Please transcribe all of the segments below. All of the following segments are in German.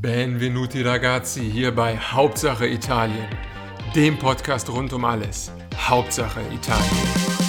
Benvenuti ragazzi hier bei Hauptsache Italien, dem Podcast rund um alles. Hauptsache Italien.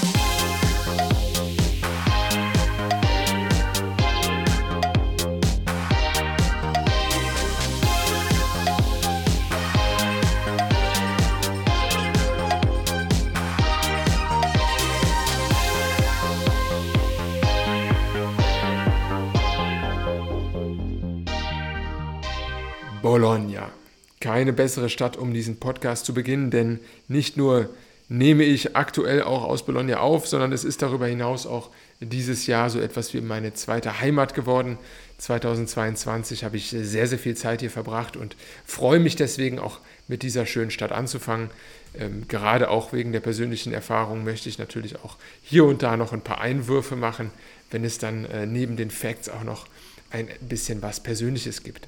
Keine bessere Stadt, um diesen Podcast zu beginnen, denn nicht nur nehme ich aktuell auch aus Bologna auf, sondern es ist darüber hinaus auch dieses Jahr so etwas wie meine zweite Heimat geworden. 2022 habe ich sehr, sehr viel Zeit hier verbracht und freue mich deswegen auch mit dieser schönen Stadt anzufangen. Ähm, gerade auch wegen der persönlichen Erfahrung möchte ich natürlich auch hier und da noch ein paar Einwürfe machen, wenn es dann äh, neben den Facts auch noch ein bisschen was Persönliches gibt.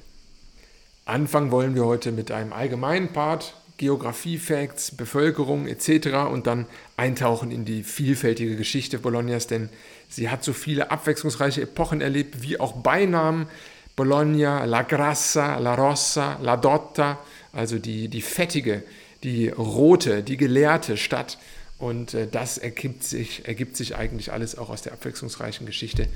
Anfangen wollen wir heute mit einem allgemeinen Part, Geografie, Facts, Bevölkerung etc. und dann eintauchen in die vielfältige Geschichte Bolognas, denn sie hat so viele abwechslungsreiche Epochen erlebt, wie auch Beinamen Bologna, La Grassa, La Rossa, La Dotta, also die, die fettige, die rote, die gelehrte Stadt. Und äh, das ergibt sich, ergibt sich eigentlich alles auch aus der abwechslungsreichen Geschichte.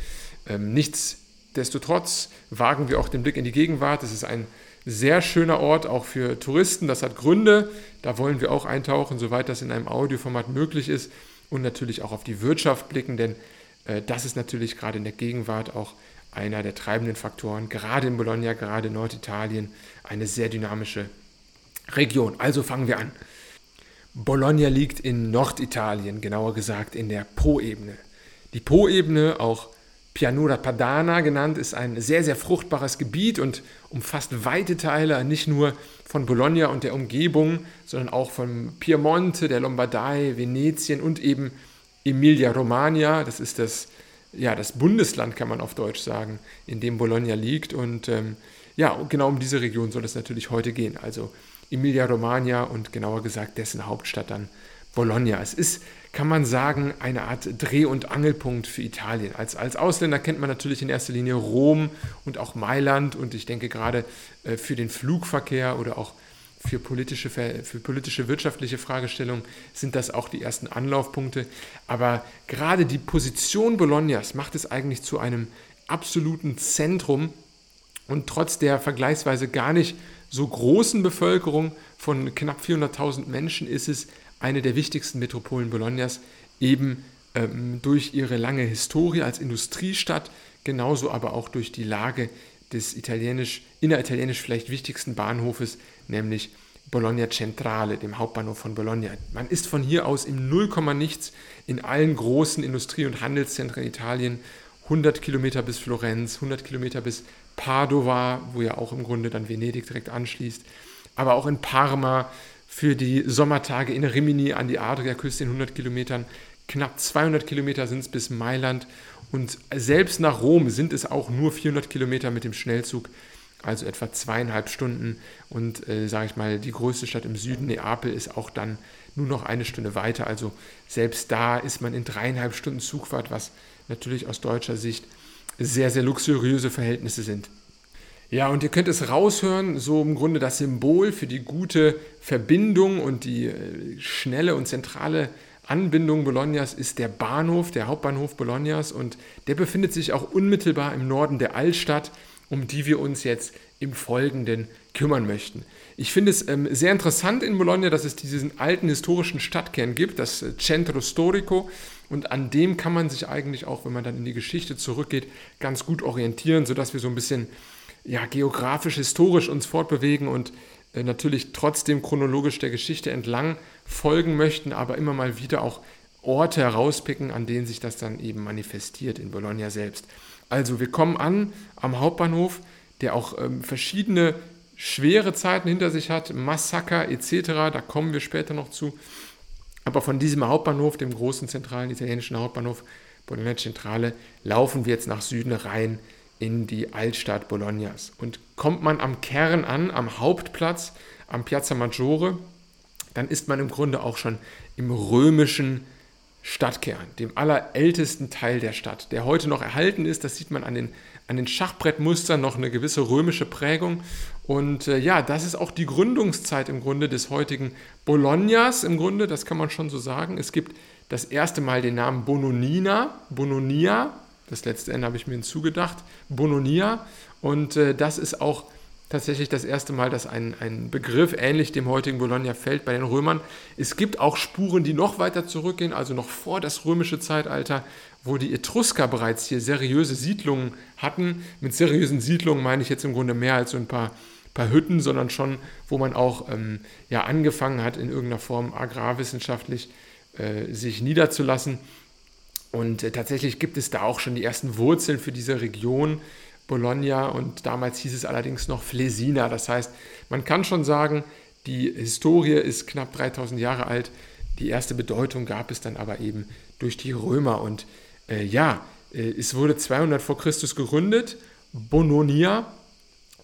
Ähm, nichtsdestotrotz wagen wir auch den Blick in die Gegenwart. Es ist ein sehr schöner Ort, auch für Touristen. Das hat Gründe. Da wollen wir auch eintauchen, soweit das in einem Audioformat möglich ist. Und natürlich auch auf die Wirtschaft blicken, denn äh, das ist natürlich gerade in der Gegenwart auch einer der treibenden Faktoren, gerade in Bologna, gerade in Norditalien, eine sehr dynamische Region. Also fangen wir an. Bologna liegt in Norditalien, genauer gesagt in der Po-Ebene. Die Po-Ebene, auch Pianura Padana genannt, ist ein sehr, sehr fruchtbares Gebiet und umfasst weite Teile nicht nur von Bologna und der Umgebung, sondern auch von Piemonte, der Lombardei, Venetien und eben Emilia-Romagna. Das ist das, ja, das Bundesland, kann man auf Deutsch sagen, in dem Bologna liegt. Und ähm, ja, genau um diese Region soll es natürlich heute gehen. Also Emilia-Romagna und genauer gesagt dessen Hauptstadt dann Bologna. Es ist, kann man sagen, eine Art Dreh- und Angelpunkt für Italien. Als, als Ausländer kennt man natürlich in erster Linie Rom und auch Mailand und ich denke gerade äh, für den Flugverkehr oder auch für politische, für politische wirtschaftliche Fragestellungen sind das auch die ersten Anlaufpunkte. Aber gerade die Position Bolognas macht es eigentlich zu einem absoluten Zentrum und trotz der vergleichsweise gar nicht so großen Bevölkerung von knapp 400.000 Menschen ist es eine der wichtigsten Metropolen Bolognas, eben ähm, durch ihre lange Historie als Industriestadt, genauso aber auch durch die Lage des italienisch, inneritalienisch vielleicht wichtigsten Bahnhofes, nämlich Bologna Centrale, dem Hauptbahnhof von Bologna. Man ist von hier aus im Nullkomma nichts in allen großen Industrie- und Handelszentren Italien, 100 Kilometer bis Florenz, 100 Kilometer bis Padova, wo ja auch im Grunde dann Venedig direkt anschließt, aber auch in Parma, für die Sommertage in Rimini an die Adriaküste in 100 Kilometern. Knapp 200 Kilometer sind es bis Mailand und selbst nach Rom sind es auch nur 400 Kilometer mit dem Schnellzug, also etwa zweieinhalb Stunden. Und äh, sage ich mal, die größte Stadt im Süden, Neapel, ist auch dann nur noch eine Stunde weiter. Also selbst da ist man in dreieinhalb Stunden Zugfahrt, was natürlich aus deutscher Sicht sehr, sehr luxuriöse Verhältnisse sind. Ja, und ihr könnt es raushören, so im Grunde das Symbol für die gute Verbindung und die äh, schnelle und zentrale Anbindung Bolognas ist der Bahnhof, der Hauptbahnhof Bolognas und der befindet sich auch unmittelbar im Norden der Altstadt, um die wir uns jetzt im Folgenden kümmern möchten. Ich finde es ähm, sehr interessant in Bologna, dass es diesen alten historischen Stadtkern gibt, das äh, Centro Storico, und an dem kann man sich eigentlich auch, wenn man dann in die Geschichte zurückgeht, ganz gut orientieren, sodass wir so ein bisschen ja, geografisch, historisch uns fortbewegen und äh, natürlich trotzdem chronologisch der Geschichte entlang folgen möchten, aber immer mal wieder auch Orte herauspicken, an denen sich das dann eben manifestiert in Bologna selbst. Also wir kommen an am Hauptbahnhof, der auch ähm, verschiedene schwere Zeiten hinter sich hat, Massaker etc., da kommen wir später noch zu. Aber von diesem Hauptbahnhof, dem großen zentralen italienischen Hauptbahnhof Bologna Centrale, laufen wir jetzt nach Süden rein in die Altstadt Bolognas. Und kommt man am Kern an, am Hauptplatz, am Piazza Maggiore, dann ist man im Grunde auch schon im römischen Stadtkern, dem allerältesten Teil der Stadt, der heute noch erhalten ist. Das sieht man an den an den Schachbrettmustern noch eine gewisse römische Prägung. Und äh, ja, das ist auch die Gründungszeit im Grunde des heutigen Bolognas, im Grunde, das kann man schon so sagen. Es gibt das erste Mal den Namen Bononina, Bononia, das letzte Ende habe ich mir hinzugedacht, Bononia. Und äh, das ist auch tatsächlich das erste Mal, dass ein, ein Begriff ähnlich dem heutigen Bologna fällt bei den Römern. Es gibt auch Spuren, die noch weiter zurückgehen, also noch vor das römische Zeitalter, wo die Etrusker bereits hier seriöse Siedlungen hatten. Mit seriösen Siedlungen meine ich jetzt im Grunde mehr als so ein paar, paar Hütten, sondern schon, wo man auch ähm, ja, angefangen hat, in irgendeiner Form agrarwissenschaftlich äh, sich niederzulassen. Und äh, tatsächlich gibt es da auch schon die ersten Wurzeln für diese Region. Bologna und damals hieß es allerdings noch Flesina. Das heißt, man kann schon sagen, die Historie ist knapp 3000 Jahre alt. Die erste Bedeutung gab es dann aber eben durch die Römer. Und äh, ja, äh, es wurde 200 vor Christus gegründet, Bononia.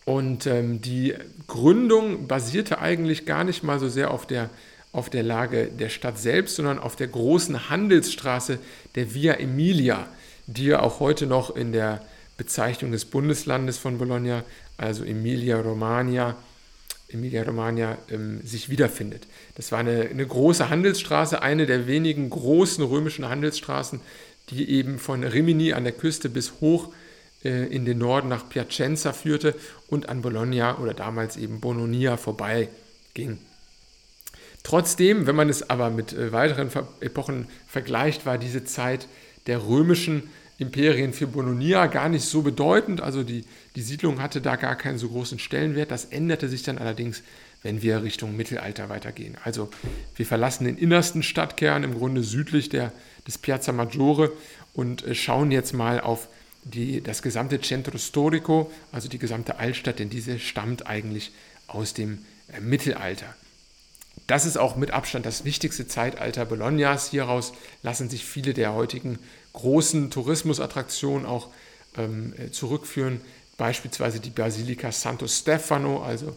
Und ähm, die Gründung basierte eigentlich gar nicht mal so sehr auf der, auf der Lage der Stadt selbst, sondern auf der großen Handelsstraße der Via Emilia, die ja auch heute noch in der Bezeichnung des Bundeslandes von Bologna, also Emilia-Romagna, Emilia-Romagna ähm, sich wiederfindet. Das war eine, eine, große Handelsstraße, eine der wenigen großen römischen Handelsstraßen, die eben von Rimini an der Küste bis hoch äh, in den Norden nach Piacenza führte und an Bologna oder damals eben Bononia vorbei ging. Trotzdem, wenn man es aber mit äh, weiteren Epochen vergleicht, war diese Zeit der römischen Imperien für Bononia gar nicht so bedeutend. Also die, die Siedlung hatte da gar keinen so großen Stellenwert. Das änderte sich dann allerdings, wenn wir Richtung Mittelalter weitergehen. Also wir verlassen den innersten Stadtkern, im Grunde südlich der, des Piazza Maggiore und äh, schauen jetzt mal auf die, das gesamte Centro Storico, also die gesamte Altstadt, denn diese stammt eigentlich aus dem äh, Mittelalter. Das ist auch mit Abstand das wichtigste Zeitalter Bolognas. Hieraus lassen sich viele der heutigen großen Tourismusattraktionen auch ähm, äh, zurückführen. Beispielsweise die Basilika Santo Stefano, also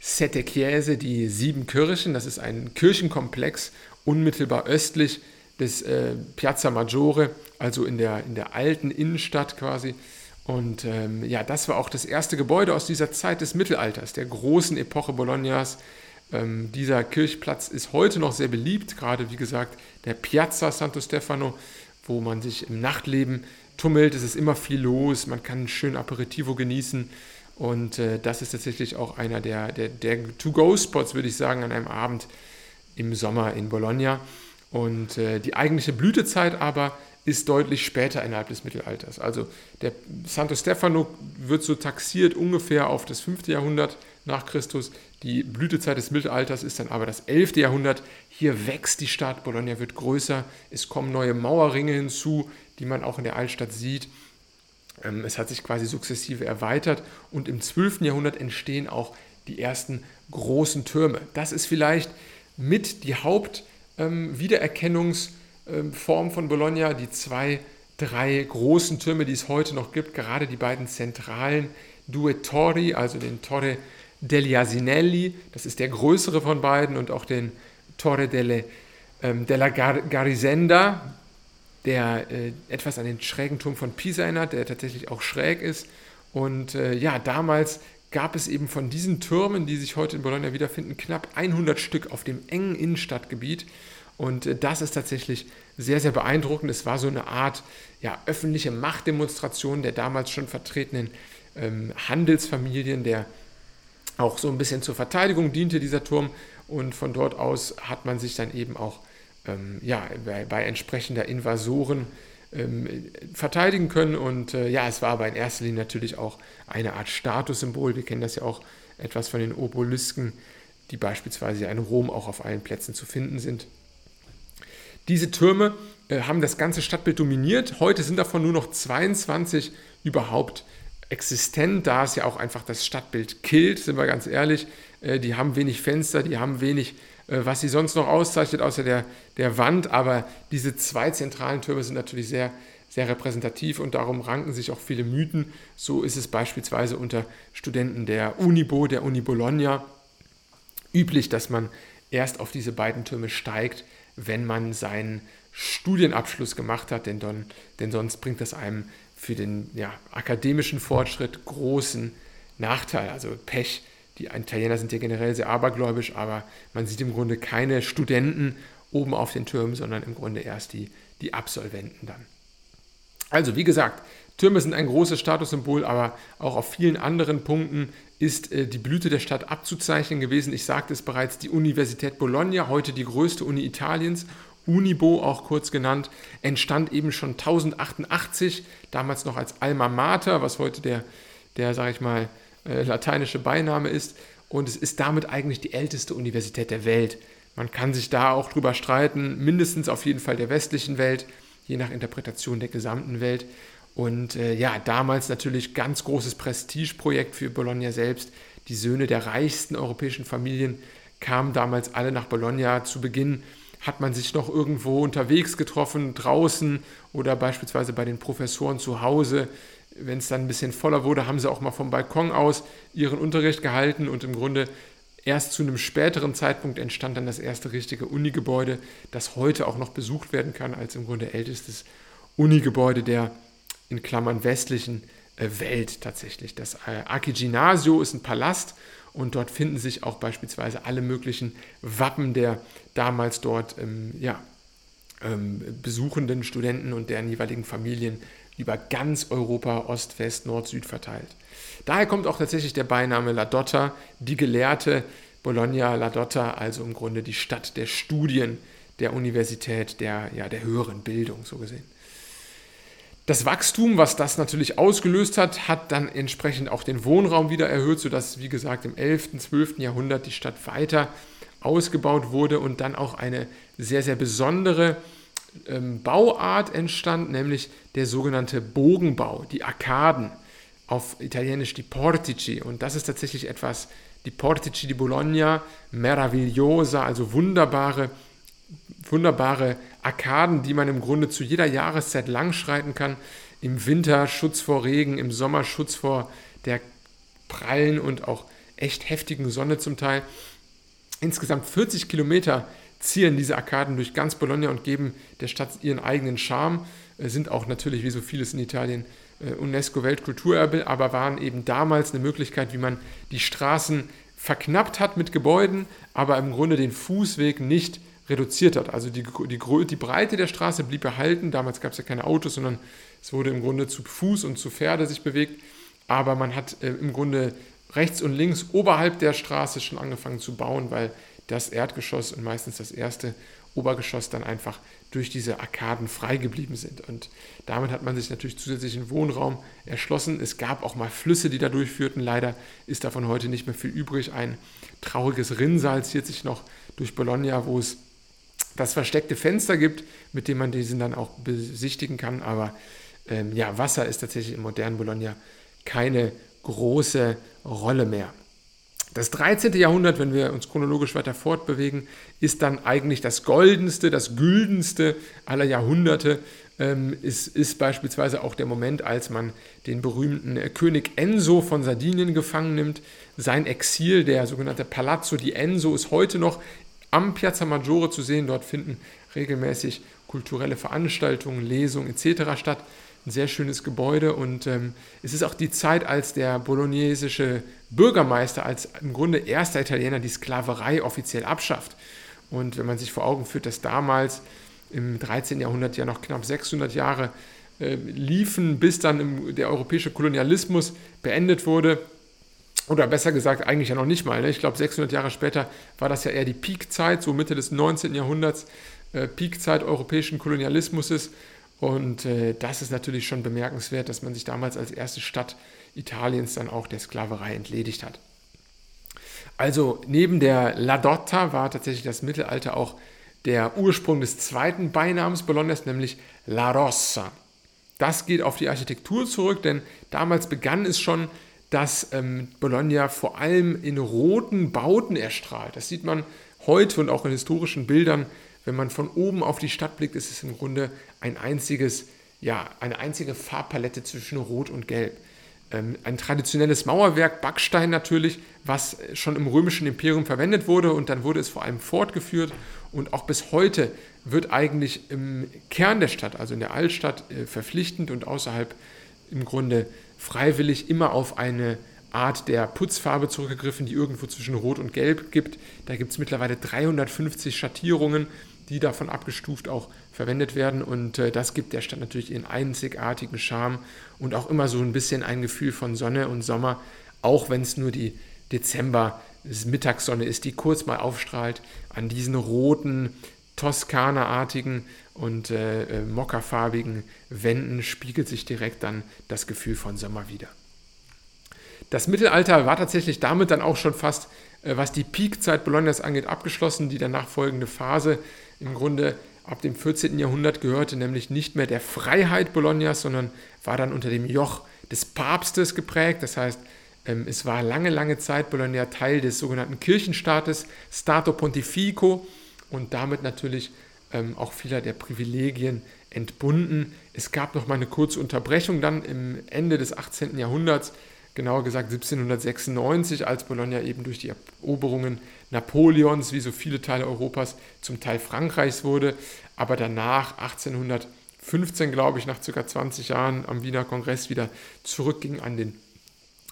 Sette Chiese, die sieben Kirchen. Das ist ein Kirchenkomplex unmittelbar östlich des äh, Piazza Maggiore, also in der, in der alten Innenstadt quasi. Und ähm, ja, das war auch das erste Gebäude aus dieser Zeit des Mittelalters, der großen Epoche Bolognas. Ähm, dieser Kirchplatz ist heute noch sehr beliebt, gerade wie gesagt der Piazza Santo Stefano, wo man sich im Nachtleben tummelt. Es ist immer viel los, man kann schön Aperitivo genießen. Und äh, das ist tatsächlich auch einer der, der, der To-Go-Spots, würde ich sagen, an einem Abend im Sommer in Bologna. Und äh, die eigentliche Blütezeit aber ist deutlich später innerhalb des Mittelalters. Also der Santo Stefano wird so taxiert ungefähr auf das 5. Jahrhundert nach Christus. Die Blütezeit des Mittelalters ist dann aber das 11. Jahrhundert. Hier wächst die Stadt, Bologna wird größer, es kommen neue Mauerringe hinzu, die man auch in der Altstadt sieht. Ähm, es hat sich quasi sukzessive erweitert und im 12. Jahrhundert entstehen auch die ersten großen Türme. Das ist vielleicht mit die Hauptwiedererkennungsform ähm, von Bologna, die zwei, drei großen Türme, die es heute noch gibt, gerade die beiden zentralen Due Torri, also den Torre degli Asinelli, das ist der größere von beiden, und auch den Torre delle, ähm, della Gar Garisenda, der äh, etwas an den schrägen Turm von Pisa erinnert, der tatsächlich auch schräg ist. Und äh, ja, damals gab es eben von diesen Türmen, die sich heute in Bologna wiederfinden, knapp 100 Stück auf dem engen Innenstadtgebiet. Und äh, das ist tatsächlich sehr, sehr beeindruckend. Es war so eine Art ja, öffentliche Machtdemonstration der damals schon vertretenen ähm, Handelsfamilien, der auch so ein bisschen zur Verteidigung diente, dieser Turm. Und von dort aus hat man sich dann eben auch ähm, ja, bei, bei, entsprechender Invasoren ähm, verteidigen können. Und äh, ja, es war aber in erster Linie natürlich auch eine Art Statussymbol. Wir kennen das ja auch etwas von den Obelisken, die beispielsweise in Rom auch auf allen Plätzen zu finden sind. Diese Türme äh, haben das ganze Stadtbild dominiert. Heute sind davon nur noch 22 überhaupt existent, da es ja auch einfach das Stadtbild killt, sind wir ganz ehrlich. Äh, die haben wenig Fenster, die haben wenig, äh, was sie sonst noch auszeichnet, außer der, der Wand. Aber diese zwei zentralen Türme sind natürlich sehr, sehr repräsentativ und darum ranken sich auch viele Mythen. So ist es beispielsweise unter Studenten der Unibo, der Uni Bologna, üblich, dass man erst auf diese beiden Türme steigt, wenn man seinen Studienabschluss gemacht hat, denn, dann, denn sonst bringt das einem für den ja, akademischen Fortschritt großen Nachteil, also Pech. Die Italiener sind ja generell sehr abergläubisch, aber man sieht im Grunde keine Studenten oben auf den Türmen, sondern im Grunde erst die, die Absolventen dann. Also, wie gesagt, Türme sind ein großes Statussymbol, aber auch auf vielen anderen Punkten ist äh, die Blüte der Stadt abzuzeichnen gewesen. Ich sagte es bereits, die Universität Bologna, heute die größte Uni Italiens, Unibo auch kurz genannt, entstand eben schon 1088, damals noch als Alma Mater, was heute der, der sage ich mal, äh, lateinische Beiname ist. Und es ist damit eigentlich die älteste Universität der Welt. Man kann sich da auch drüber streiten, mindestens auf jeden Fall der westlichen Welt, je nach Interpretation der gesamten Welt. Und äh, ja, damals natürlich ganz großes Prestigeprojekt für Bologna selbst. Die Söhne der reichsten europäischen Familien kamen damals alle nach Bologna. Zu Beginn hat man sich noch irgendwo unterwegs getroffen, draußen oder beispielsweise bei den Professoren zu Hause. Wenn es dann ein bisschen voller wurde, haben sie auch mal vom Balkon aus ihren Unterricht gehalten und im Grunde erst zu einem späteren Zeitpunkt entstand dann das erste richtige Unigebäude, das heute auch noch besucht werden kann als im Grunde ältestes Unigebäude der in Klammern westlichen äh, Welt tatsächlich. Das äh, Archiginasio ist ein Palast und dort finden sich auch beispielsweise alle möglichen Wappen der damals dort ähm, ja, ähm, besuchenden Studenten und deren jeweiligen Familien über ganz Europa, Ost, West, Nord, Süd verteilt. Daher kommt auch tatsächlich der Beiname La Dotta, die Gelehrte Bologna La Dotta, also im Grunde die Stadt der Studien der Universität, der, ja, der höheren Bildung so gesehen. Das Wachstum, was das natürlich ausgelöst hat, hat dann entsprechend auch den Wohnraum wieder erhöht, sodass, wie gesagt, im 11., 12. Jahrhundert die Stadt weiter ausgebaut wurde und dann auch eine sehr, sehr besondere ähm, Bauart entstand, nämlich der sogenannte Bogenbau, die Arkaden, auf Italienisch die Portici. Und das ist tatsächlich etwas, die Portici di Bologna, meravigliosa, also wunderbare wunderbare Arkaden, die man im Grunde zu jeder Jahreszeit langschreiten kann. Im Winter Schutz vor Regen, im Sommer Schutz vor der prallen und auch echt heftigen Sonne zum Teil. Insgesamt 40 Kilometer ziehen diese Arkaden durch ganz Bologna und geben der Stadt ihren eigenen Charme. Äh, sind auch natürlich, wie so vieles in Italien, äh, UNESCO-Weltkulturerbe, aber waren eben damals eine Möglichkeit, wie man die Straßen verknappt hat mit Gebäuden, aber im Grunde den Fußweg nicht reduziert hat. Also die, die, die Breite der Straße blieb erhalten. Damals gab es ja keine Autos, sondern es wurde im Grunde zu Fuß und zu Pferde sich bewegt. Aber man hat äh, im Grunde rechts und links oberhalb der Straße schon angefangen zu bauen, weil das Erdgeschoss und meistens das erste Obergeschoss dann einfach durch diese Arkaden frei geblieben sind. Und damit hat man sich natürlich zusätzlichen Wohnraum erschlossen. Es gab auch mal Flüsse, die da durchführten. Leider ist davon heute nicht mehr viel übrig. Ein trauriges Rinnsal zieht sich noch durch Bologna, wo es das versteckte Fenster gibt, mit dem man diesen dann auch besichtigen kann. Aber ähm, ja, Wasser ist tatsächlich im modernen Bologna keine große Rolle mehr. Das 13. Jahrhundert, wenn wir uns chronologisch weiter fortbewegen, ist dann eigentlich das goldenste, das güldenste aller Jahrhunderte. Ähm, ist, ist beispielsweise auch der Moment, als man den berühmten König Enzo von Sardinien gefangen nimmt. Sein Exil, der sogenannte Palazzo di Enzo, ist heute noch am Piazza Maggiore zu sehen. Dort finden regelmäßig kulturelle Veranstaltungen, Lesungen etc. statt. Ein sehr schönes Gebäude und ähm, es ist auch die Zeit, als der bolognesische Bürgermeister als im Grunde erster Italiener die Sklaverei offiziell abschafft. Und wenn man sich vor Augen führt, dass damals im 13. Jahrhundert ja noch knapp 600 Jahre äh, liefen, bis dann im, der europäische Kolonialismus beendet wurde, oder besser gesagt, eigentlich ja noch nicht mal. Ne? Ich glaube, 600 Jahre später war das ja eher die Peakzeit, so Mitte des 19. Jahrhunderts, äh, Peakzeit europäischen Kolonialismus. Und äh, das ist natürlich schon bemerkenswert, dass man sich damals als erste Stadt Italiens dann auch der Sklaverei entledigt hat. Also neben der La Dotta war tatsächlich das Mittelalter auch der Ursprung des zweiten Beinamens Bolognas, nämlich La Rossa. Das geht auf die Architektur zurück, denn damals begann es schon dass ähm, Bologna vor allem in roten Bauten erstrahlt. Das sieht man heute und auch in historischen Bildern. Wenn man von oben auf die Stadt blickt, ist es im Grunde ein einziges, ja, eine einzige Farbpalette zwischen Rot und Gelb. Ähm, ein traditionelles Mauerwerk, Backstein natürlich, was schon im römischen Imperium verwendet wurde und dann wurde es vor allem fortgeführt und auch bis heute wird eigentlich im Kern der Stadt, also in der Altstadt, äh, verpflichtend und außerhalb im Grunde freiwillig immer auf eine Art der Putzfarbe zurückgegriffen, die irgendwo zwischen Rot und Gelb gibt. Da gibt es mittlerweile 350 Schattierungen, die davon abgestuft auch verwendet werden. Und äh, das gibt der Stadt natürlich ihren einzigartigen Charme und auch immer so ein bisschen ein Gefühl von Sonne und Sommer, auch wenn es nur die Dezember Mittagssonne ist, die kurz mal aufstrahlt an diesen roten, Toskana-artigen und äh, äh, mokkafarbigen Wänden spiegelt sich direkt dann das Gefühl von Sommer wieder. Das Mittelalter war tatsächlich damit dann auch schon fast, äh, was die Peakzeit Bolognas angeht, abgeschlossen. Die danach folgende Phase im Grunde ab dem 14. Jahrhundert gehörte nämlich nicht mehr der Freiheit Bolognas, sondern war dann unter dem Joch des Papstes geprägt. Das heißt, ähm, es war lange, lange Zeit Bologna Teil des sogenannten Kirchenstaates, Stato Pontifico, und damit natürlich ähm, auch vieler der Privilegien entbunden. Es gab noch mal eine kurze Unterbrechung dann im Ende des 18. Jahrhunderts, genauer gesagt 1796, als Bologna eben durch die Eroberungen Napoleons, wie so viele Teile Europas, zum Teil Frankreichs wurde. Aber danach, 1815, glaube ich, nach ca. 20 Jahren am Wiener Kongress wieder zurückging an den,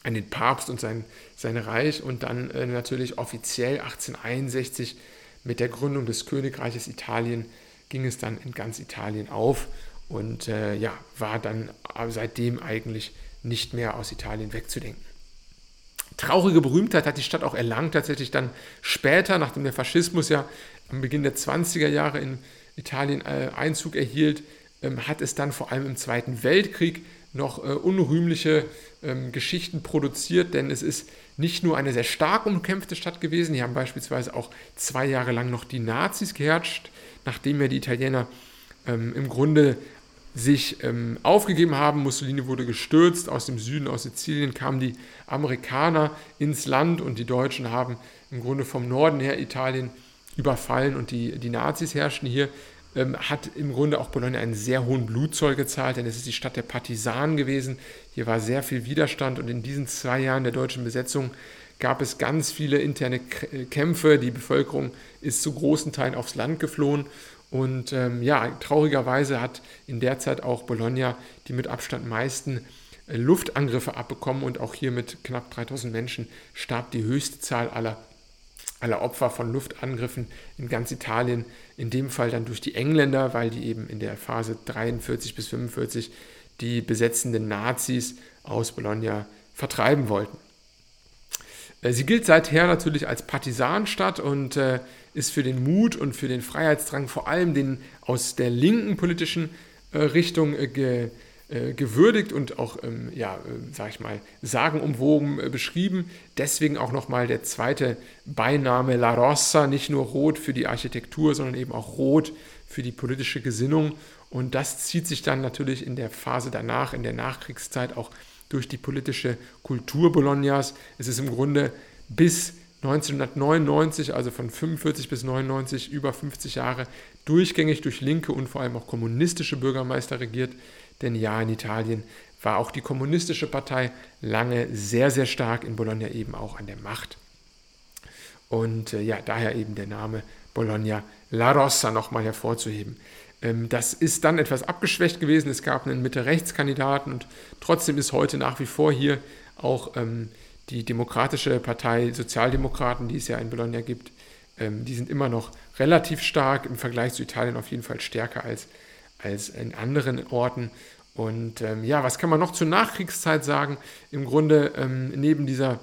an den Papst und sein, sein Reich und dann äh, natürlich offiziell 1861 mit der Gründung des Königreiches Italien ging es dann in ganz Italien auf und äh, ja, war dann seitdem eigentlich nicht mehr aus Italien wegzudenken. Traurige Berühmtheit hat die Stadt auch erlangt, tatsächlich dann später, nachdem der Faschismus ja am Beginn der 20er Jahre in Italien äh, Einzug erhielt, ähm, hat es dann vor allem im Zweiten Weltkrieg noch äh, unrühmliche ähm, Geschichten produziert, denn es ist nicht nur eine sehr stark umkämpfte Stadt gewesen, hier haben beispielsweise auch zwei Jahre lang noch die Nazis geherrscht, nachdem ja die Italiener ähm, im Grunde sich ähm, aufgegeben haben. Mussolini wurde gestürzt, aus dem Süden, aus Sizilien kamen die Amerikaner ins Land und die Deutschen haben im Grunde vom Norden her Italien überfallen und die, die Nazis herrschten hier ähm, hat im Grunde auch Bologna einen sehr hohen Blutzoll gezahlt, denn es ist die Stadt der Partisanen gewesen. Hier war sehr viel Widerstand und in diesen zwei Jahren der deutschen Besetzung gab es ganz viele interne äh, Kämpfe. Die Bevölkerung ist zu großen Teilen aufs Land geflohen. Und ähm, ja, traurigerweise hat in der Zeit auch Bologna die mit Abstand meisten äh, Luftangriffe abbekommen und auch hier mit knapp 3000 Menschen starb die höchste Zahl aller aller Opfer von Luftangriffen in ganz Italien, in dem Fall dann durch die Engländer, weil die eben in der Phase 43 bis 45 die besetzenden Nazis aus Bologna vertreiben wollten. Äh, sie gilt seither natürlich als Partisanstadt und äh, ist für den Mut und für den Freiheitsdrang vor allem den aus der linken politischen äh, Richtung äh, ge, äh, gewürdigt und auch, ähm, ja, äh, sag ich mal, sagenumwogen äh, beschrieben. Deswegen auch nochmal der zweite Beiname La Rossa, nicht nur rot für die Architektur, sondern eben auch rot für die politische Gesinnung. Und das zieht sich dann natürlich in der Phase danach, in der Nachkriegszeit auch durch die politische Kultur Bolognas. Es ist im Grunde bis 1999, also von 45 bis 99, über 50 Jahre, durchgängig durch linke und vor allem auch kommunistische Bürgermeister regiert. Denn ja, in Italien war auch die kommunistische Partei lange sehr, sehr stark, in Bologna eben auch an der Macht. Und äh, ja, daher eben der Name Bologna La Rossa nochmal hervorzuheben. Ähm, das ist dann etwas abgeschwächt gewesen. Es gab einen Mitte-Rechts-Kandidaten und trotzdem ist heute nach wie vor hier auch ähm, die Demokratische Partei Sozialdemokraten, die es ja in Bologna gibt, ähm, die sind immer noch relativ stark im Vergleich zu Italien auf jeden Fall stärker als als in anderen Orten. Und ähm, ja, was kann man noch zur Nachkriegszeit sagen? Im Grunde ähm, neben dieser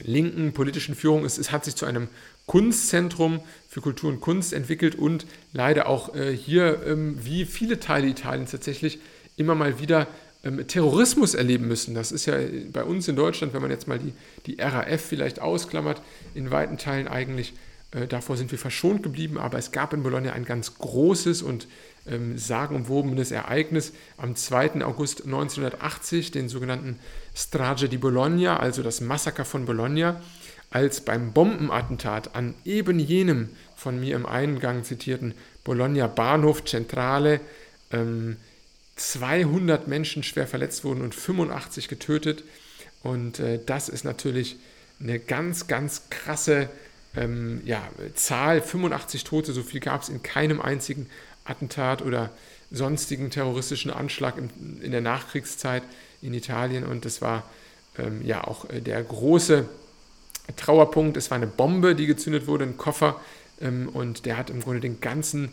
linken politischen Führung, es, es, hat sich zu einem Kunstzentrum für Kultur und Kunst entwickelt und leider auch äh, hier, ähm, wie viele Teile Italiens tatsächlich, immer mal wieder ähm, Terrorismus erleben müssen. Das ist ja bei uns in Deutschland, wenn man jetzt mal die, die RAF vielleicht ausklammert, in weiten Teilen eigentlich, äh, davor sind wir verschont geblieben, aber es gab in Bologna ein ganz großes und ähm, sagenumwobenes Ereignis am 2. August 1980, den sogenannten Strage di Bologna, also das Massaker von Bologna, als beim Bombenattentat an eben jenem von mir im Eingang zitierten Bologna Bahnhof Centrale ähm, 200 Menschen schwer verletzt wurden und 85 getötet. Und äh, das ist natürlich eine ganz, ganz krasse ähm, ja, Zahl. 85 Tote, so viel gab es in keinem einzigen Attentat oder sonstigen terroristischen Anschlag in, in der Nachkriegszeit in Italien. Und das war ähm, ja auch äh, der große Trauerpunkt. Es war eine Bombe, die gezündet wurde, ein Koffer. Ähm, und der hat im Grunde den ganzen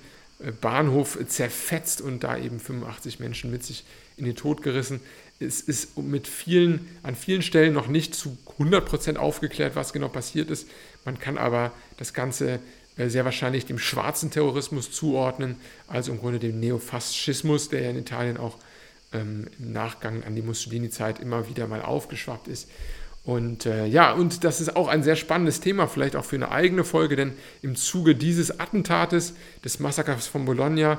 Bahnhof zerfetzt und da eben 85 Menschen mit sich in den Tod gerissen. Es ist mit vielen, an vielen Stellen noch nicht zu 100% aufgeklärt, was genau passiert ist. Man kann aber das Ganze äh, sehr wahrscheinlich dem schwarzen Terrorismus zuordnen, also im Grunde dem Neofaschismus, der ja in Italien auch ähm, im Nachgang an die Mussolini-Zeit immer wieder mal aufgeschwappt ist. Und äh, ja, und das ist auch ein sehr spannendes Thema, vielleicht auch für eine eigene Folge, denn im Zuge dieses Attentates, des Massakers von Bologna,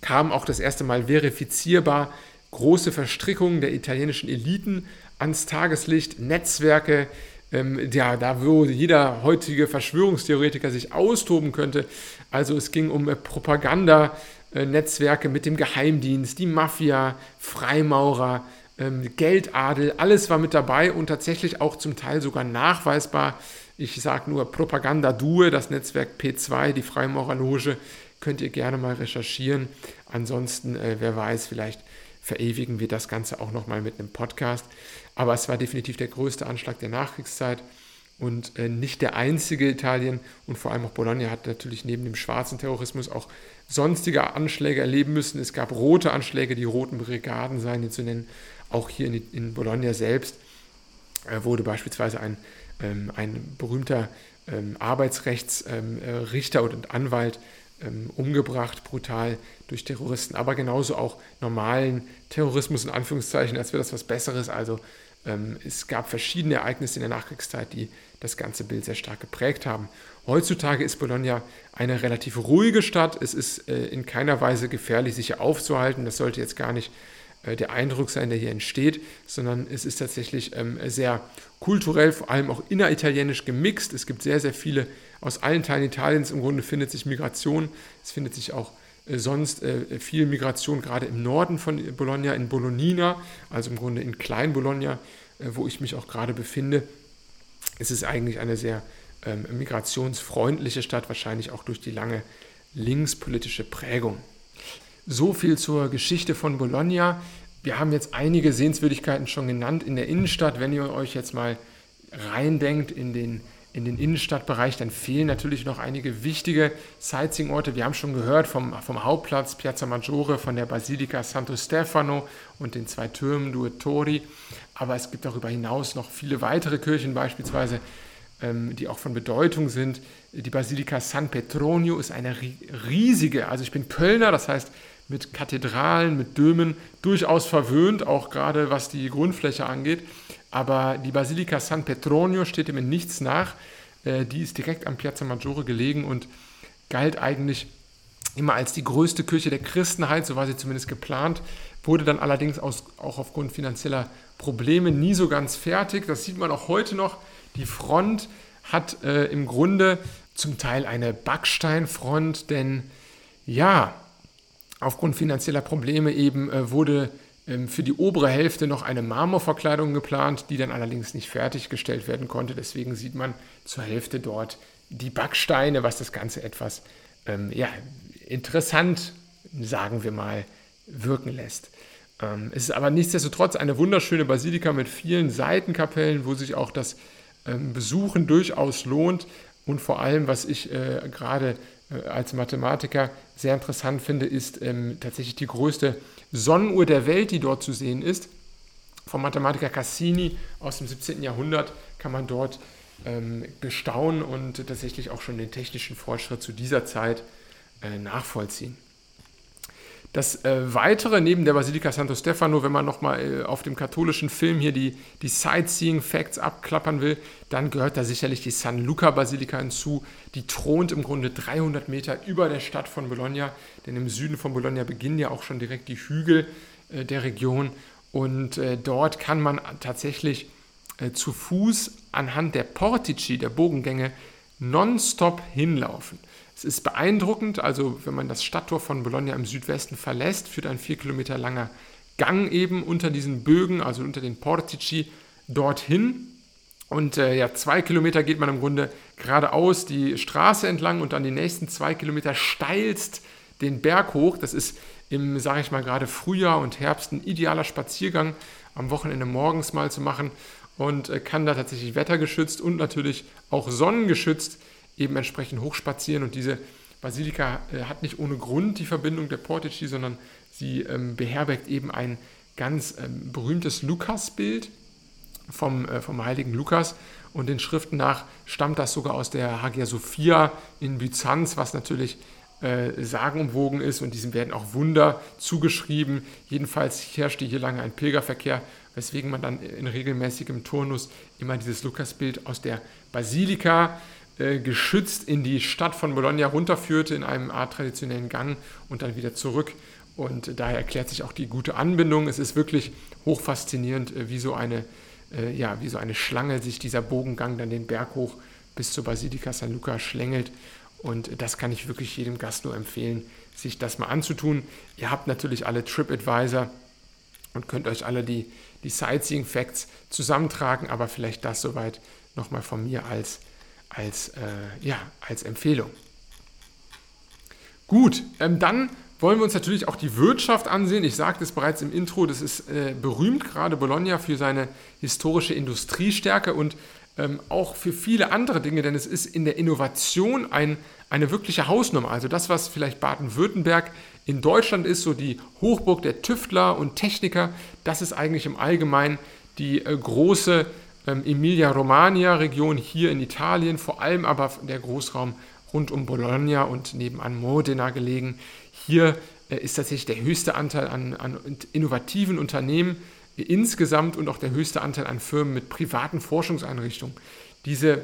kam auch das erste Mal verifizierbar große Verstrickungen der italienischen Eliten ans Tageslicht, Netzwerke, ähm, ja, da wo jeder heutige Verschwörungstheoretiker sich austoben könnte. Also es ging um äh, Propagandanetzwerke mit dem Geheimdienst, die Mafia, Freimaurer, Geldadel, alles war mit dabei und tatsächlich auch zum Teil sogar nachweisbar. Ich sage nur Propaganda Due, das Netzwerk P2, die Freimaurerloge, könnt ihr gerne mal recherchieren. Ansonsten, äh, wer weiß, vielleicht verewigen wir das Ganze auch nochmal mit einem Podcast. Aber es war definitiv der größte Anschlag der Nachkriegszeit und äh, nicht der einzige Italien und vor allem auch Bologna hat natürlich neben dem schwarzen Terrorismus auch sonstige Anschläge erleben müssen. Es gab rote Anschläge, die roten Brigaden seien hier zu nennen. Auch hier in, in Bologna selbst äh, wurde beispielsweise ein, ähm, ein berühmter ähm, Arbeitsrechtsrichter ähm, äh, und Anwalt umgebracht, brutal durch Terroristen, aber genauso auch normalen Terrorismus in Anführungszeichen, als wäre das was Besseres. Also es gab verschiedene Ereignisse in der Nachkriegszeit, die das ganze Bild sehr stark geprägt haben. Heutzutage ist Bologna eine relativ ruhige Stadt. Es ist äh, in keiner Weise gefährlich, sich hier aufzuhalten. Das sollte jetzt gar nicht der Eindruck sein, der hier entsteht, sondern es ist tatsächlich ähm, sehr kulturell, vor allem auch inneritalienisch gemixt. Es gibt sehr, sehr viele aus allen Teilen Italiens. Im Grunde findet sich Migration. Es findet sich auch äh, sonst äh, viel Migration gerade im Norden von Bologna, in Bolognina, also im Grunde in Klein Bologna, äh, wo ich mich auch gerade befinde. Es ist eigentlich eine sehr ähm, migrationsfreundliche Stadt, wahrscheinlich auch durch die lange linkspolitische Prägung. So viel zur Geschichte von Bologna. Wir haben jetzt einige Sehenswürdigkeiten schon genannt in der Innenstadt. Wenn ihr euch jetzt mal reindenkt in den in den Innenstadtbereich, dann fehlen natürlich noch einige wichtige Sightseeing-Orte. Wir haben schon gehört vom, vom Hauptplatz Piazza Maggiore, von der Basilika Santo Stefano und den zwei Türmen Due Tori. Aber es gibt darüber hinaus noch viele weitere Kirchen, beispielsweise, ähm, die auch von Bedeutung sind. Die Basilika San Petronio ist eine riesige, also ich bin Kölner, das heißt mit Kathedralen, mit Dömen durchaus verwöhnt, auch gerade was die Grundfläche angeht. Aber die Basilika San Petronio steht dem in nichts nach. Äh, die ist direkt am Piazza Maggiore gelegen und galt eigentlich immer als die größte Kirche der Christenheit, so war sie zumindest geplant, wurde dann allerdings aus, auch aufgrund finanzieller Probleme nie so ganz fertig. Das sieht man auch heute noch. Die Front hat äh, im Grunde zum Teil eine Backsteinfront, denn ja, aufgrund finanzieller Probleme eben äh, wurde ähm, für die obere Hälfte noch eine Marmorverkleidung geplant, die dann allerdings nicht fertiggestellt werden konnte. Deswegen sieht man zur Hälfte dort die Backsteine, was das Ganze etwas ähm, ja, interessant, sagen wir mal, wirken lässt. Ähm, es ist aber nichtsdestotrotz eine wunderschöne Basilika mit vielen Seitenkapellen, wo sich auch das ähm, Besuchen durchaus lohnt. Und vor allem, was ich äh, gerade als Mathematiker sehr interessant finde, ist ähm, tatsächlich die größte Sonnenuhr der Welt, die dort zu sehen ist. Vom Mathematiker Cassini aus dem 17. Jahrhundert kann man dort ähm, bestaunen und tatsächlich auch schon den technischen Fortschritt zu dieser Zeit äh, nachvollziehen. Das äh, Weitere neben der Basilika Santo Stefano, wenn man nochmal äh, auf dem katholischen Film hier die, die Sightseeing-Facts abklappern will, dann gehört da sicherlich die San Luca-Basilika hinzu. Die thront im Grunde 300 Meter über der Stadt von Bologna, denn im Süden von Bologna beginnen ja auch schon direkt die Hügel äh, der Region. Und äh, dort kann man tatsächlich äh, zu Fuß anhand der Portici, der Bogengänge, nonstop hinlaufen. Es ist beeindruckend, also wenn man das Stadttor von Bologna im Südwesten verlässt, führt ein vier Kilometer langer Gang eben unter diesen Bögen, also unter den Portici, dorthin. Und äh, ja, zwei Kilometer geht man im Grunde geradeaus die Straße entlang und dann die nächsten zwei Kilometer steilst den Berg hoch. Das ist im, sage ich mal, gerade Frühjahr und Herbst ein idealer Spaziergang am Wochenende morgens mal zu machen und äh, kann da tatsächlich wettergeschützt und natürlich auch sonnengeschützt eben entsprechend hochspazieren. Und diese Basilika äh, hat nicht ohne Grund die Verbindung der Portici, sondern sie ähm, beherbergt eben ein ganz ähm, berühmtes Lukasbild vom, äh, vom heiligen Lukas. Und den Schriften nach stammt das sogar aus der Hagia Sophia in Byzanz, was natürlich äh, sagenumwogen ist und diesem werden auch Wunder zugeschrieben. Jedenfalls herrschte hier lange ein Pilgerverkehr, weswegen man dann in regelmäßigem Turnus immer dieses Lukasbild aus der Basilika äh, geschützt in die Stadt von Bologna runterführte, in einem Art traditionellen Gang und dann wieder zurück. Und daher erklärt sich auch die gute Anbindung. Es ist wirklich hochfaszinierend, äh, wie so eine, äh, ja, wie so eine Schlange sich dieser Bogengang dann den Berg hoch bis zur Basilika San Luca schlängelt. Und das kann ich wirklich jedem Gast nur empfehlen, sich das mal anzutun. Ihr habt natürlich alle TripAdvisor und könnt euch alle die, die Sightseeing Facts zusammentragen, aber vielleicht das soweit nochmal von mir als, als, äh, ja, als Empfehlung. Gut, ähm, dann wollen wir uns natürlich auch die Wirtschaft ansehen. Ich sagte es bereits im Intro, das ist äh, berühmt, gerade Bologna, für seine historische Industriestärke und ähm, auch für viele andere Dinge, denn es ist in der Innovation ein, eine wirkliche Hausnummer. Also das, was vielleicht Baden-Württemberg in Deutschland ist, so die Hochburg der Tüftler und Techniker, das ist eigentlich im Allgemeinen die äh, große Emilia-Romagna-Region hier in Italien, vor allem aber der Großraum rund um Bologna und nebenan Modena gelegen. Hier äh, ist tatsächlich der höchste Anteil an, an innovativen Unternehmen insgesamt und auch der höchste Anteil an Firmen mit privaten Forschungseinrichtungen. Diese,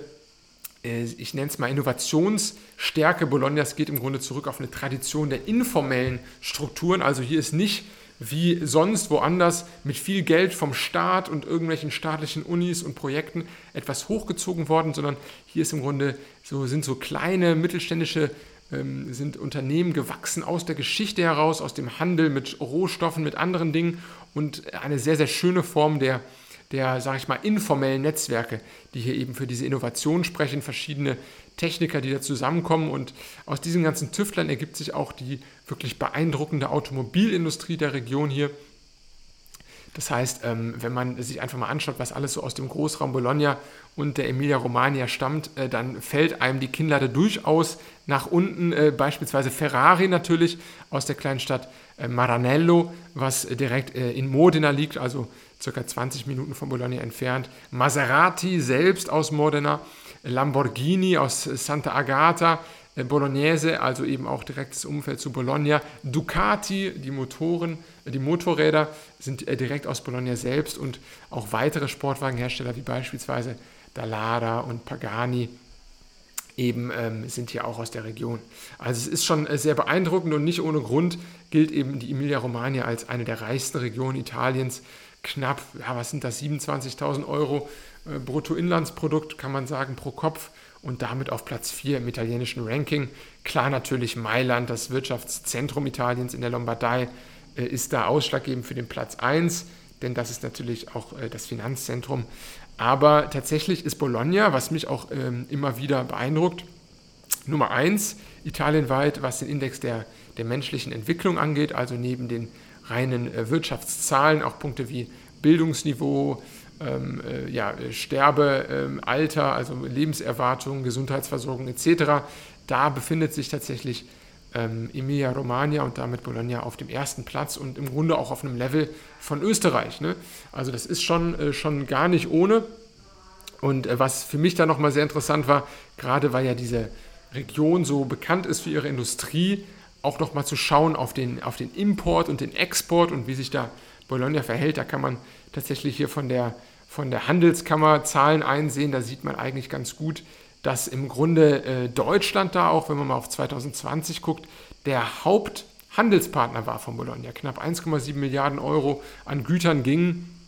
äh, ich nenne es mal Innovationsstärke Bolognas geht im Grunde zurück auf eine Tradition der informellen Strukturen. Also hier ist nicht wie sonst woanders mit viel Geld vom Staat und irgendwelchen staatlichen Unis und Projekten etwas hochgezogen worden, sondern hier ist im Grunde so, sind so kleine mittelständische ähm, sind Unternehmen gewachsen aus der Geschichte heraus, aus dem Handel mit Rohstoffen, mit anderen Dingen und eine sehr, sehr schöne Form der, der sage ich mal, informellen Netzwerke, die hier eben für diese Innovation sprechen, verschiedene Techniker, die da zusammenkommen und aus diesen ganzen Tüftlern ergibt sich auch die wirklich beeindruckende Automobilindustrie der Region hier. Das heißt, ähm, wenn man sich einfach mal anschaut, was alles so aus dem Großraum Bologna und der Emilia-Romagna stammt, äh, dann fällt einem die Kinnlade durchaus nach unten. Äh, beispielsweise Ferrari natürlich aus der kleinen Stadt äh, Maranello, was direkt in Modena liegt, also circa 20 Minuten von Bologna entfernt. Maserati selbst aus Modena, Lamborghini aus Santa Agata, äh, Bolognese, also eben auch direktes Umfeld zu Bologna. Ducati, die Motoren, äh, die Motorräder sind äh, direkt aus Bologna selbst und auch weitere Sportwagenhersteller wie beispielsweise Dallara und Pagani eben ähm, sind hier auch aus der Region. Also es ist schon sehr beeindruckend und nicht ohne Grund gilt eben die Emilia-Romagna als eine der reichsten Regionen Italiens. Knapp, ja, was sind das, 27.000 Euro Bruttoinlandsprodukt, kann man sagen, pro Kopf und damit auf Platz 4 im italienischen Ranking. Klar natürlich Mailand, das Wirtschaftszentrum Italiens in der Lombardei, äh, ist da ausschlaggebend für den Platz 1, denn das ist natürlich auch äh, das Finanzzentrum. Aber tatsächlich ist Bologna, was mich auch ähm, immer wieder beeindruckt, Nummer 1 italienweit, was den Index der, der menschlichen Entwicklung angeht, also neben den reinen äh, Wirtschaftszahlen auch Punkte wie Bildungsniveau, ähm, äh, ja, Sterbealter, ähm, also Lebenserwartung, Gesundheitsversorgung etc. Da befindet sich tatsächlich ähm, Emilia-Romagna und damit Bologna auf dem ersten Platz und im Grunde auch auf einem Level von Österreich. Ne? Also das ist schon, äh, schon gar nicht ohne. Und äh, was für mich da nochmal sehr interessant war, gerade weil ja diese Region so bekannt ist für ihre Industrie, auch nochmal zu schauen auf den, auf den Import und den Export und wie sich da Bologna verhält. Da kann man tatsächlich hier von der von der Handelskammer Zahlen einsehen. Da sieht man eigentlich ganz gut, dass im Grunde äh, Deutschland da auch, wenn man mal auf 2020 guckt, der Haupthandelspartner war von Bologna. Knapp 1,7 Milliarden Euro an Gütern gingen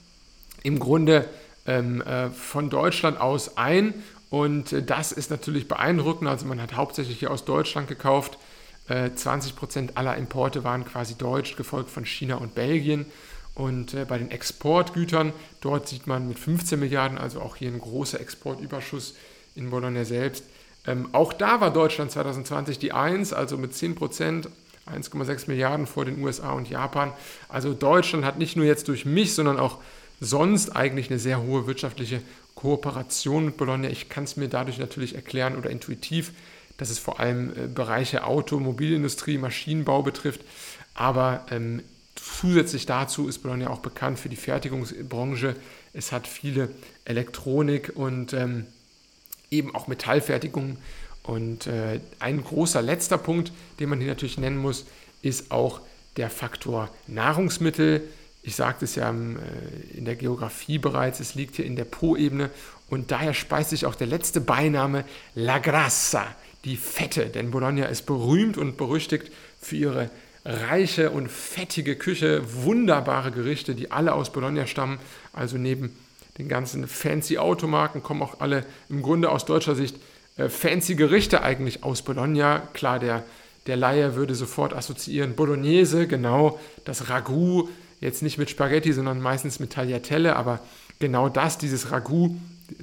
im Grunde ähm, äh, von Deutschland aus ein. Und äh, das ist natürlich beeindruckend. Also man hat hauptsächlich hier aus Deutschland gekauft. 20 äh, Prozent aller Importe waren quasi deutsch, gefolgt von China und Belgien. Und äh, bei den Exportgütern, dort sieht man mit 15 Milliarden, also auch hier ein großer Exportüberschuss in Bologna selbst. Ähm, auch da war Deutschland 2020 die 1, also mit 10 Prozent 1,6 Milliarden vor den USA und Japan. Also Deutschland hat nicht nur jetzt durch mich, sondern auch sonst eigentlich eine sehr hohe wirtschaftliche Kooperation mit Bologna. Ich kann es mir dadurch natürlich erklären oder intuitiv, dass es vor allem äh, Bereiche Automobilindustrie, Maschinenbau betrifft. Aber ähm, zusätzlich dazu ist Bologna auch bekannt für die Fertigungsbranche. Es hat viele Elektronik und ähm, eben auch Metallfertigung. Und äh, ein großer letzter Punkt, den man hier natürlich nennen muss, ist auch der Faktor Nahrungsmittel. Ich sagte es ja ähm, äh, in der Geografie bereits, es liegt hier in der Po-Ebene und daher speist sich auch der letzte Beiname La Grassa, die Fette. Denn Bologna ist berühmt und berüchtigt für ihre reiche und fettige Küche, wunderbare Gerichte, die alle aus Bologna stammen. Also neben den ganzen fancy Automarken kommen auch alle im Grunde aus deutscher Sicht äh, fancy Gerichte eigentlich aus Bologna. Klar, der, der Laie würde sofort assoziieren Bolognese, genau, das Ragout, jetzt nicht mit Spaghetti, sondern meistens mit Tagliatelle, aber genau das, dieses Ragout,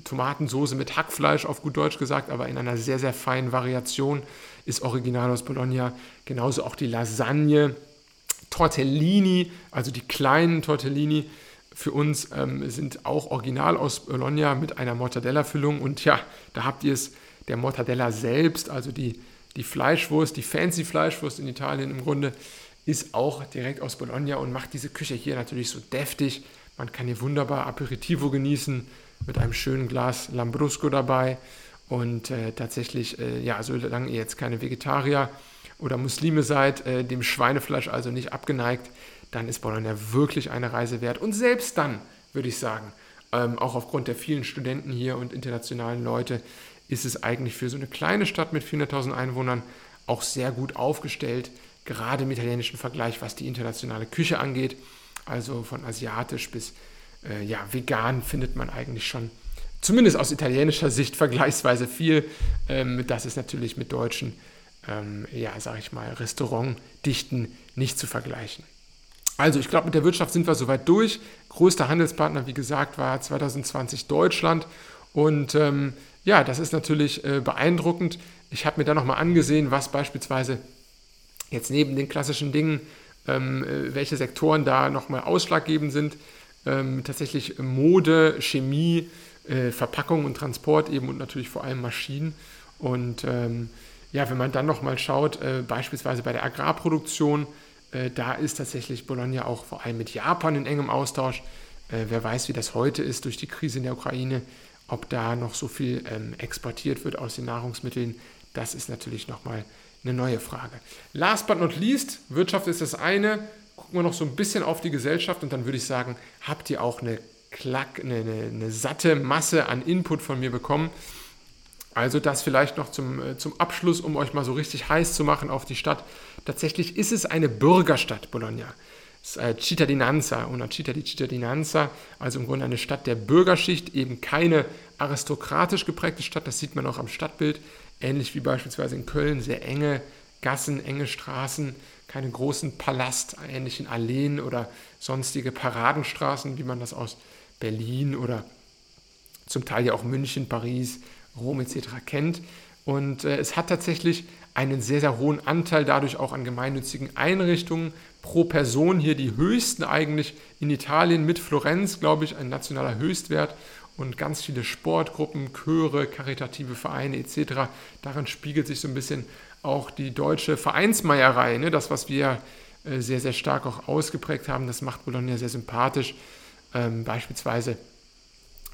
Tomatensoße mit Hackfleisch auf gut Deutsch gesagt, aber in einer sehr, sehr feinen Variation, ist original aus Bologna. Genauso auch die Lasagne, Tortellini, also die kleinen Tortellini für uns ähm, sind auch original aus Bologna mit einer Mortadella-Füllung. Und ja, da habt ihr es, der Mortadella selbst, also die, die Fleischwurst, die fancy Fleischwurst in Italien im Grunde, ist auch direkt aus Bologna und macht diese Küche hier natürlich so deftig. Man kann hier wunderbar Aperitivo genießen mit einem schönen Glas Lambrusco dabei. Und äh, tatsächlich, äh, ja, solange ihr jetzt keine Vegetarier oder Muslime seid, äh, dem Schweinefleisch also nicht abgeneigt, dann ist Bologna wirklich eine Reise wert. Und selbst dann, würde ich sagen, ähm, auch aufgrund der vielen Studenten hier und internationalen Leute, ist es eigentlich für so eine kleine Stadt mit 400.000 Einwohnern auch sehr gut aufgestellt gerade im italienischen Vergleich, was die internationale Küche angeht. Also von asiatisch bis äh, ja, vegan findet man eigentlich schon, zumindest aus italienischer Sicht, vergleichsweise viel. Ähm, das ist natürlich mit deutschen, ähm, ja, sag ich mal, Restaurantdichten nicht zu vergleichen. Also ich glaube, mit der Wirtschaft sind wir soweit durch. Größter Handelspartner, wie gesagt, war 2020 Deutschland. Und ähm, ja, das ist natürlich äh, beeindruckend. Ich habe mir da nochmal angesehen, was beispielsweise Jetzt neben den klassischen Dingen, ähm, äh, welche Sektoren da nochmal ausschlaggebend sind, ähm, tatsächlich Mode, Chemie, äh, Verpackung und Transport eben und natürlich vor allem Maschinen. Und ähm, ja, wenn man dann nochmal schaut, äh, beispielsweise bei der Agrarproduktion, äh, da ist tatsächlich Bologna auch vor allem mit Japan in engem Austausch. Äh, wer weiß, wie das heute ist durch die Krise in der Ukraine, ob da noch so viel ähm, exportiert wird aus den Nahrungsmitteln, das ist natürlich nochmal eine neue Frage. Last but not least, Wirtschaft ist das eine. Gucken wir noch so ein bisschen auf die Gesellschaft und dann würde ich sagen, habt ihr auch eine, Klack, eine, eine, eine satte Masse an Input von mir bekommen. Also das vielleicht noch zum, äh, zum Abschluss, um euch mal so richtig heiß zu machen auf die Stadt. Tatsächlich ist es eine Bürgerstadt, Bologna. Es ist Cittadinanza, una città di cittadinanza, also im Grunde eine Stadt der Bürgerschicht, eben keine aristokratisch geprägte Stadt, das sieht man auch am Stadtbild, ähnlich wie beispielsweise in Köln, sehr enge Gassen, enge Straßen, keine großen palastähnlichen Alleen oder sonstige Paradenstraßen, wie man das aus Berlin oder zum Teil ja auch München, Paris, Rom etc. kennt. Und äh, es hat tatsächlich einen sehr, sehr hohen Anteil dadurch auch an gemeinnützigen Einrichtungen pro Person hier die höchsten eigentlich in Italien mit Florenz, glaube ich, ein nationaler Höchstwert und ganz viele Sportgruppen, Chöre, karitative Vereine etc. Darin spiegelt sich so ein bisschen auch die deutsche Vereinsmeierei, ne? das, was wir äh, sehr, sehr stark auch ausgeprägt haben, das macht Bologna sehr sympathisch. Ähm, beispielsweise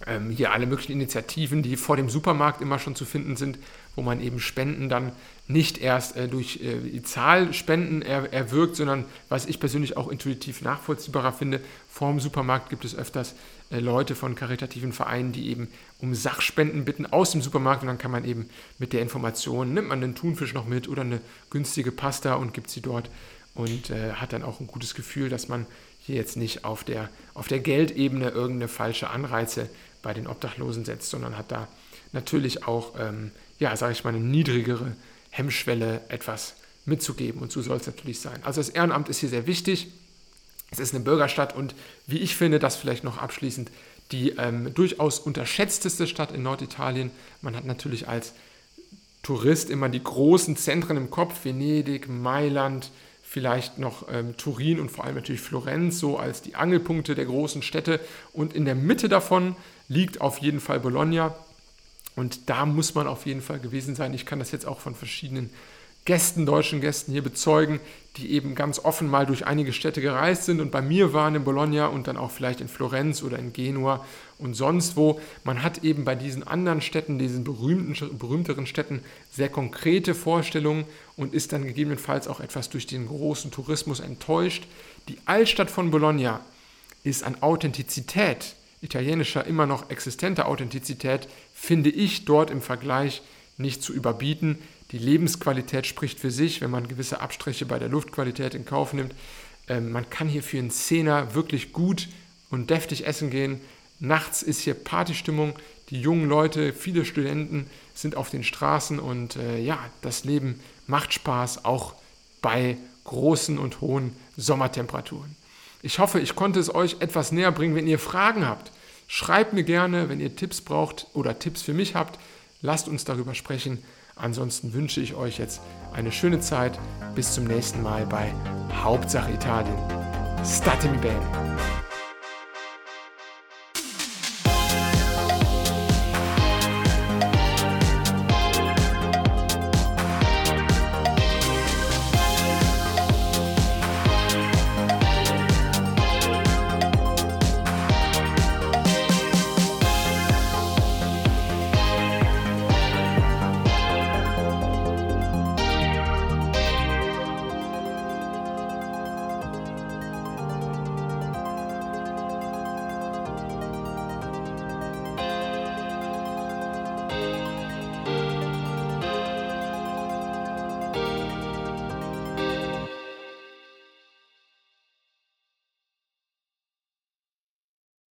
ähm, hier alle möglichen Initiativen, die vor dem Supermarkt immer schon zu finden sind, wo man eben Spenden dann nicht erst äh, durch äh, die Zahl Spenden er, erwirkt, sondern was ich persönlich auch intuitiv nachvollziehbarer finde, vor dem Supermarkt gibt es öfters äh, Leute von karitativen Vereinen, die eben um Sachspenden bitten aus dem Supermarkt und dann kann man eben mit der Information, nimmt man den Thunfisch noch mit oder eine günstige Pasta und gibt sie dort und äh, hat dann auch ein gutes Gefühl, dass man hier jetzt nicht auf der, auf der Geldebene irgendeine falsche Anreize bei den Obdachlosen setzt, sondern hat da natürlich auch, ähm, ja, sage ich mal, eine niedrigere Hemmschwelle, etwas mitzugeben. Und so soll es natürlich sein. Also das Ehrenamt ist hier sehr wichtig. Es ist eine Bürgerstadt und wie ich finde, das vielleicht noch abschließend, die ähm, durchaus unterschätzteste Stadt in Norditalien. Man hat natürlich als Tourist immer die großen Zentren im Kopf, Venedig, Mailand, vielleicht noch ähm, Turin und vor allem natürlich Florenz so als die Angelpunkte der großen Städte. Und in der Mitte davon liegt auf jeden Fall Bologna. Und da muss man auf jeden Fall gewesen sein. Ich kann das jetzt auch von verschiedenen Gästen, deutschen Gästen hier bezeugen, die eben ganz offen mal durch einige Städte gereist sind und bei mir waren in Bologna und dann auch vielleicht in Florenz oder in Genua und sonst wo. Man hat eben bei diesen anderen Städten, diesen berühmten, berühmteren Städten, sehr konkrete Vorstellungen und ist dann gegebenenfalls auch etwas durch den großen Tourismus enttäuscht. Die Altstadt von Bologna ist an Authentizität, italienischer immer noch existenter Authentizität, finde ich dort im Vergleich nicht zu überbieten. Die Lebensqualität spricht für sich, wenn man gewisse Abstriche bei der Luftqualität in Kauf nimmt. Ähm, man kann hier für einen Zehner wirklich gut und deftig essen gehen. Nachts ist hier Partystimmung. Die jungen Leute, viele Studenten sind auf den Straßen und äh, ja, das Leben macht Spaß, auch bei großen und hohen Sommertemperaturen. Ich hoffe, ich konnte es euch etwas näher bringen. Wenn ihr Fragen habt, schreibt mir gerne, wenn ihr Tipps braucht oder Tipps für mich habt, lasst uns darüber sprechen. Ansonsten wünsche ich euch jetzt eine schöne Zeit. Bis zum nächsten Mal bei Hauptsache Italien. Statemi bene.